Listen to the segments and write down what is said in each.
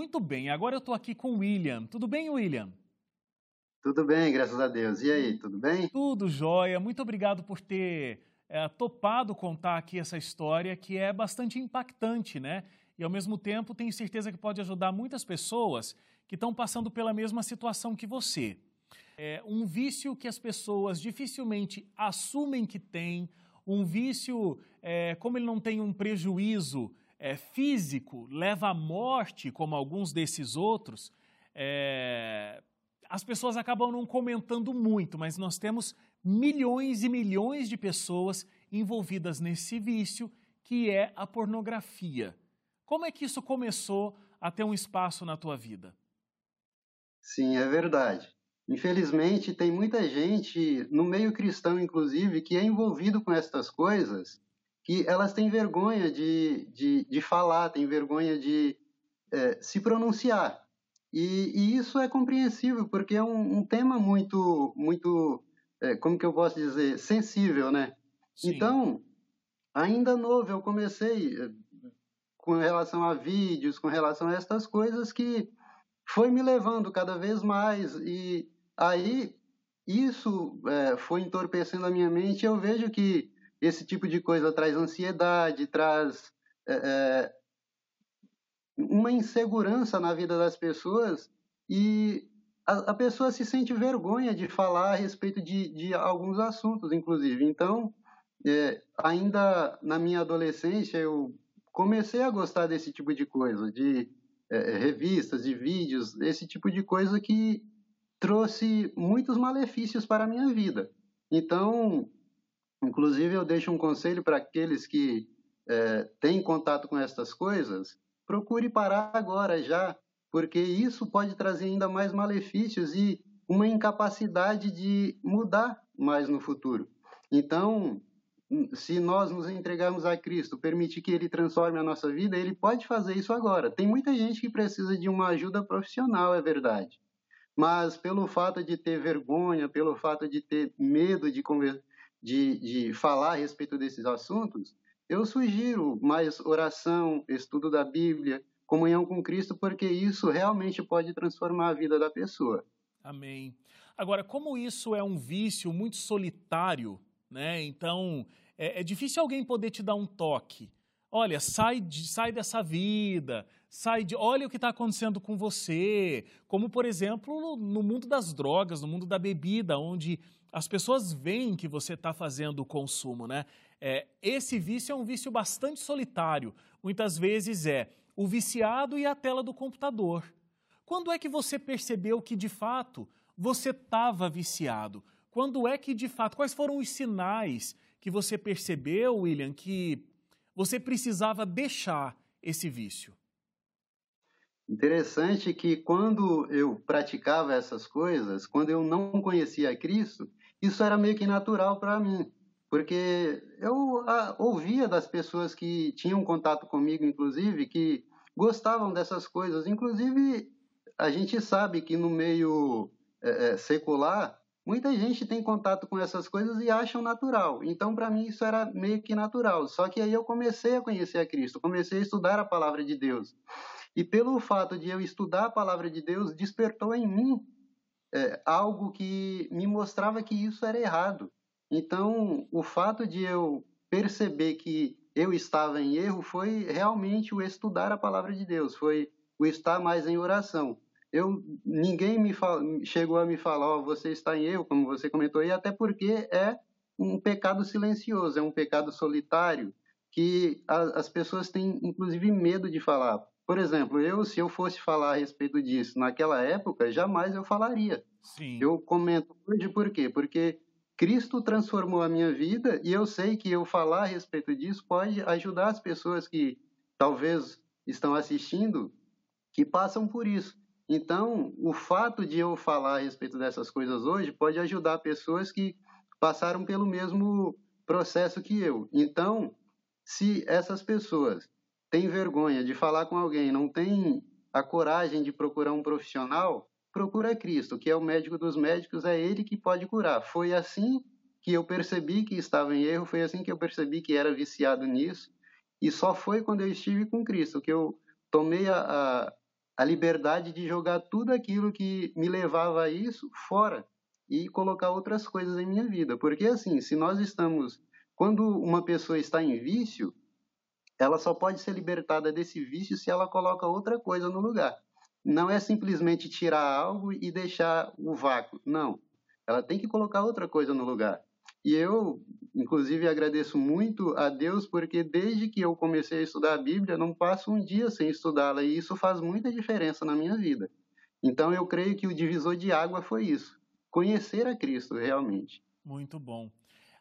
Muito bem, agora eu estou aqui com o William. Tudo bem, William? Tudo bem, graças a Deus. E aí, tudo bem? Tudo jóia. Muito obrigado por ter é, topado contar aqui essa história que é bastante impactante, né? E ao mesmo tempo tenho certeza que pode ajudar muitas pessoas que estão passando pela mesma situação que você. É um vício que as pessoas dificilmente assumem que têm, um vício, é, como ele não tem um prejuízo é, físico, leva à morte, como alguns desses outros, é, as pessoas acabam não comentando muito, mas nós temos milhões e milhões de pessoas envolvidas nesse vício que é a pornografia. Como é que isso começou a ter um espaço na tua vida? Sim, é verdade. Infelizmente, tem muita gente, no meio cristão inclusive, que é envolvido com estas coisas, que elas têm vergonha de, de, de falar, têm vergonha de é, se pronunciar. E, e, isso é compreensível, porque é um, um tema muito, muito é, como que eu posso dizer, sensível, né? Sim. Então, ainda novo, eu comecei é, com relação a vídeos, com relação a estas coisas que foi me levando cada vez mais e aí isso é, foi entorpecendo a minha mente. Eu vejo que esse tipo de coisa traz ansiedade, traz é, é, uma insegurança na vida das pessoas e a, a, pessoa se sente vergonha de falar a respeito de, de alguns assuntos, inclusive. Então, é, ainda na minha adolescência, eu comecei a gostar desse tipo de coisa, de é, revistas, de vídeos, esse tipo de coisa que trouxe muitos malefícios para a minha vida. Então, inclusive, eu deixo um conselho para aqueles que é, têm contato com essas coisas, procure parar agora já, porque isso pode trazer ainda mais malefícios e uma incapacidade de mudar mais no futuro. Então, se nós nos entregarmos a Cristo, permitir que Ele transforme a nossa vida, Ele pode fazer isso agora. Tem muita gente que precisa de uma ajuda profissional, é verdade. Mas pelo fato de ter vergonha, pelo fato de ter medo de, de, de falar a respeito desses assuntos, eu sugiro mais oração, estudo da Bíblia, comunhão com Cristo, porque isso realmente pode transformar a vida da pessoa. Amém. Agora, como isso é um vício muito solitário, né? Então, é, é difícil alguém poder te dar um toque. Olha, sai, de, sai dessa vida, sai de. Olha o que está acontecendo com você. Como, por exemplo, no, no, mundo das drogas, no mundo da bebida, onde as pessoas veem que você está fazendo o consumo, né? É, esse vício é um vício bastante solitário. Muitas vezes é o viciado e a tela do computador. Quando é que você percebeu que, de fato, você estava viciado? Quando é que, de fato, quais foram os sinais que você percebeu, William, que você precisava deixar esse vício? Interessante que quando eu praticava essas coisas, quando eu não conhecia Cristo, isso era meio que natural para mim, porque eu a, ouvia das pessoas que tinham contato comigo, inclusive, que gostavam dessas coisas. Inclusive, a gente sabe que no meio é, secular Muita gente tem contato com essas coisas e acham natural. Então, para mim, isso era meio que natural. Só que aí eu comecei a conhecer a Cristo, comecei a estudar a palavra de Deus. E pelo fato de eu estudar a palavra de Deus, despertou em mim é, algo que me mostrava que isso era errado. Então, o fato de eu perceber que eu estava em erro foi realmente o estudar a palavra de Deus, foi o estar mais em oração eu ninguém me chegou a me falar, oh, você está em erro, como você comentou aí, até porque é um pecado silencioso, é um pecado solitário que a, as pessoas têm inclusive medo de falar. Por exemplo, eu se eu fosse falar a respeito disso naquela época, jamais eu falaria. Sim. Eu comento hoje por quê? Porque Cristo transformou a minha vida e eu sei que eu falar a respeito disso pode ajudar as pessoas que talvez estão assistindo que passam por isso. Então, o fato de eu falar a respeito dessas coisas hoje pode ajudar pessoas que passaram pelo mesmo processo que eu. Então, se essas pessoas têm vergonha de falar com alguém, não têm a coragem de procurar um profissional, procura Cristo, que é o médico dos médicos, é ele que pode curar. Foi assim que eu percebi que estava em erro, foi assim que eu percebi que era viciado nisso, e só foi quando eu estive com Cristo que eu tomei a, a a liberdade de jogar tudo aquilo que me levava a isso fora e colocar outras coisas em minha vida. Porque assim, se nós estamos quando uma pessoa está em vício, ela só pode ser libertada desse vício se ela coloca outra coisa no lugar. Não é simplesmente tirar algo e deixar o vácuo. Não. Ela tem que colocar outra coisa no lugar. E eu, inclusive, agradeço muito a Deus porque desde que eu comecei a estudar a Bíblia, não passo um dia sem estudá-la e isso faz muita diferença na minha vida. Então eu creio que o divisor de água foi isso, conhecer a Cristo realmente. Muito bom.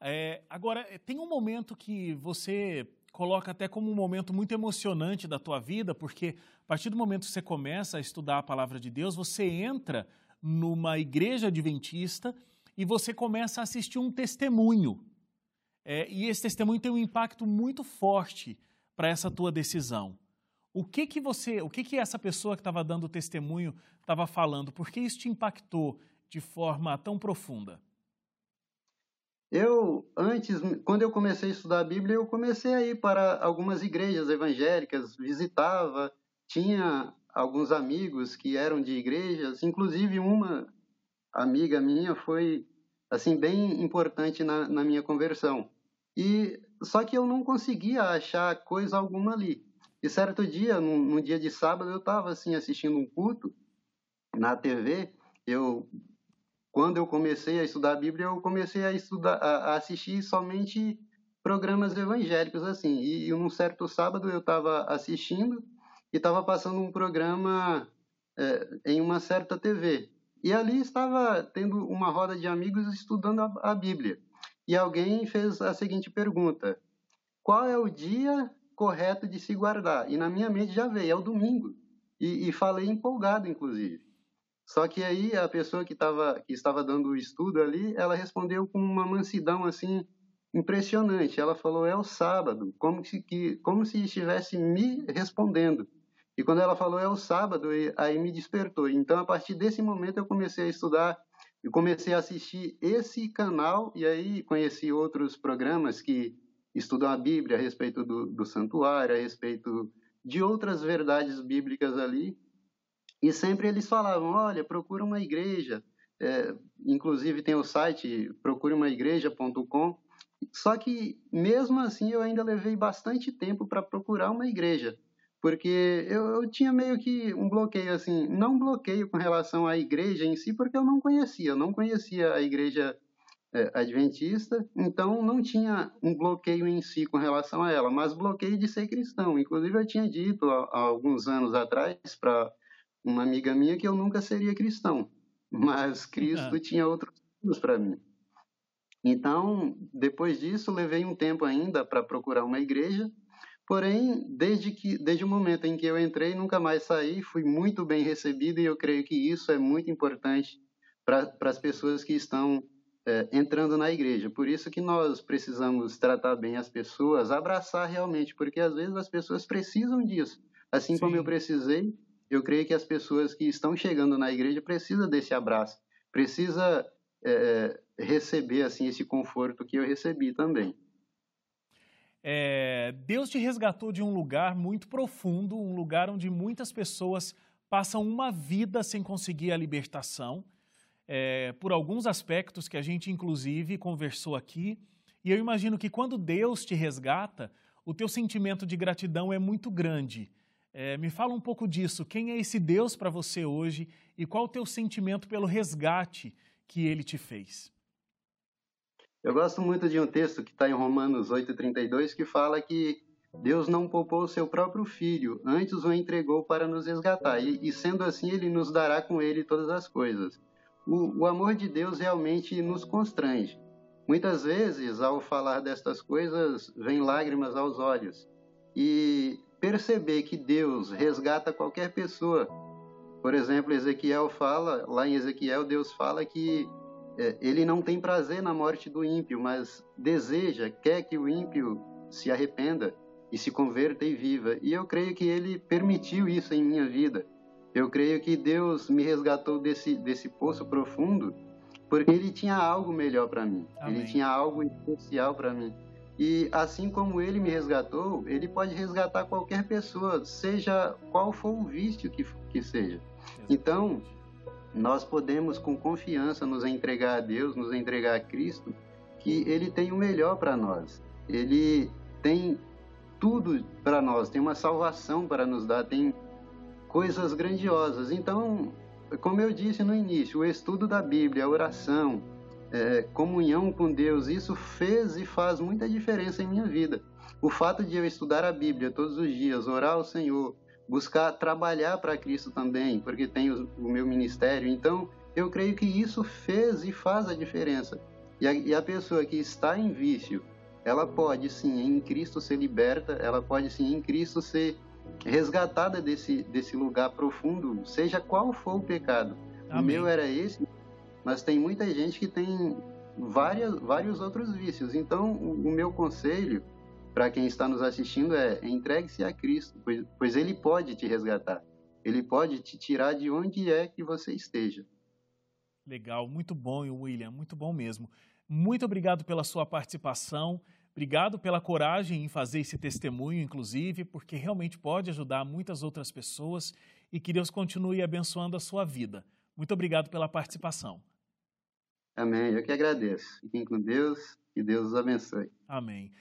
É, agora, tem um momento que você coloca até como um momento muito emocionante da tua vida, porque a partir do momento que você começa a estudar a palavra de Deus, você entra numa igreja adventista e você começa a assistir um testemunho. É, e esse testemunho tem um impacto muito forte para essa tua decisão. O que que você, o que que essa pessoa que estava dando o testemunho estava falando? Por que isso te impactou de forma tão profunda? Eu, antes, quando eu comecei a estudar a Bíblia, eu comecei a ir para algumas igrejas evangélicas, visitava, tinha alguns amigos que eram de igrejas, inclusive uma amiga minha foi assim bem importante na, na minha conversão. E só que eu não conseguia achar coisa alguma ali. E certo dia, num, num dia de sábado, eu estava assim assistindo um culto na TV. Eu, quando eu comecei a estudar a Bíblia, eu comecei a estudar, a, assistir somente programas evangélicos assim. E, e num certo sábado eu estava assistindo e estava passando um programa é, em uma certa TV. E ali estava tendo uma roda de amigos estudando a, a Bíblia. E alguém fez a seguinte pergunta: Qual é o dia correto de se guardar? E na minha mente já veio, é o domingo. E, e falei empolgado, inclusive. Só que aí a pessoa que, tava, que estava dando o estudo ali, ela respondeu com uma mansidão assim impressionante. Ela falou: é o sábado, como se, que, como se estivesse me respondendo. E quando ela falou é o sábado, aí me despertou. Então, a partir desse momento, eu comecei a estudar e comecei a assistir esse canal. E aí conheci outros programas que estudam a Bíblia a respeito do, do santuário, a respeito de outras verdades bíblicas ali. E sempre eles falavam: olha, procura uma igreja. É, inclusive tem o site procureumaigreja.com. Só que mesmo assim eu ainda levei bastante tempo para procurar uma igreja porque eu, eu, tinha meio que um bloqueio, assim, não bloqueio com relação à igreja em si, porque eu não conhecia, eu não conhecia a igreja é, adventista, então não tinha um bloqueio em si com relação a ela, mas bloqueio de ser cristão. Inclusive, eu tinha dito há, há alguns anos atrás para uma amiga minha que eu nunca seria cristão, mas Cristo é. tinha outros planos para mim. Então, depois disso, levei um tempo ainda para procurar uma igreja, Porém, desde, que, desde o momento em que eu entrei, nunca mais saí, fui muito bem recebido e eu creio que isso é muito importante para as pessoas que estão é, entrando na igreja. Por isso que nós precisamos tratar bem as pessoas, abraçar realmente, porque às vezes as pessoas precisam disso. Assim Sim. como eu precisei, eu creio que as pessoas que estão chegando na igreja precisam desse abraço, precisa é, receber assim esse conforto que eu recebi também. É, Deus te resgatou de um lugar muito profundo, um lugar onde muitas pessoas passam uma vida sem conseguir a libertação, é, por alguns aspectos que a gente inclusive conversou aqui. E eu imagino que quando Deus te resgata, o teu sentimento de gratidão é muito grande. É, me fala um pouco disso. Quem é esse Deus para você hoje e qual o teu sentimento pelo resgate que ele te fez? Eu gosto muito de um texto que está em Romanos 8,32 que fala que Deus não poupou o seu próprio filho, antes o entregou para nos resgatar, e, e sendo assim, ele nos dará com ele todas as coisas. O, o amor de Deus realmente nos constrange. Muitas vezes, ao falar destas coisas, vem lágrimas aos olhos. E perceber que Deus resgata qualquer pessoa. Por exemplo, Ezequiel fala, lá em Ezequiel, Deus fala que é, ele não tem prazer na morte do ímpio, mas deseja, quer que o ímpio se arrependa e se converta e viva. E eu creio que ele permitiu isso em minha vida. Eu creio que Deus me resgatou desse, desse poço profundo porque ele tinha algo melhor para mim. Amém. Ele tinha algo especial para mim. E assim como ele me resgatou, ele pode resgatar qualquer pessoa, seja qual for o vício que, que seja. Então, nós podemos com confiança nos entregar a Deus, nos entregar a Cristo, que Ele tem o melhor para nós. Ele tem tudo para nós, tem uma salvação para nos dar, tem coisas grandiosas. Então, como eu disse no início, o estudo da Bíblia, a oração, é, comunhão com Deus, isso fez e faz muita diferença em minha vida. O fato de eu estudar a Bíblia todos os dias, orar ao Senhor, buscar trabalhar para Cristo também, porque tenho o meu ministério. Então, eu creio que isso fez e faz a diferença. E a, e a, pessoa que está em vício, ela pode sim em Cristo ser liberta, ela pode sim em Cristo ser resgatada desse, desse lugar profundo, seja qual for o pecado. Amém. O meu era esse, mas tem muita gente que tem várias, vários outros vícios. Então, o, meu conselho para quem está nos assistindo é entregue-se a Cristo, pois, pois Ele pode te resgatar. Ele pode te tirar de onde é que você esteja. Legal, muito bom, William, muito bom mesmo. Muito obrigado pela sua participação. Obrigado pela coragem em fazer esse testemunho, inclusive, porque realmente pode ajudar muitas outras pessoas e que Deus continue abençoando a sua vida. Muito obrigado pela participação. Amém. Eu que agradeço. Fiquem com Deus e Deus os abençoe. Amém.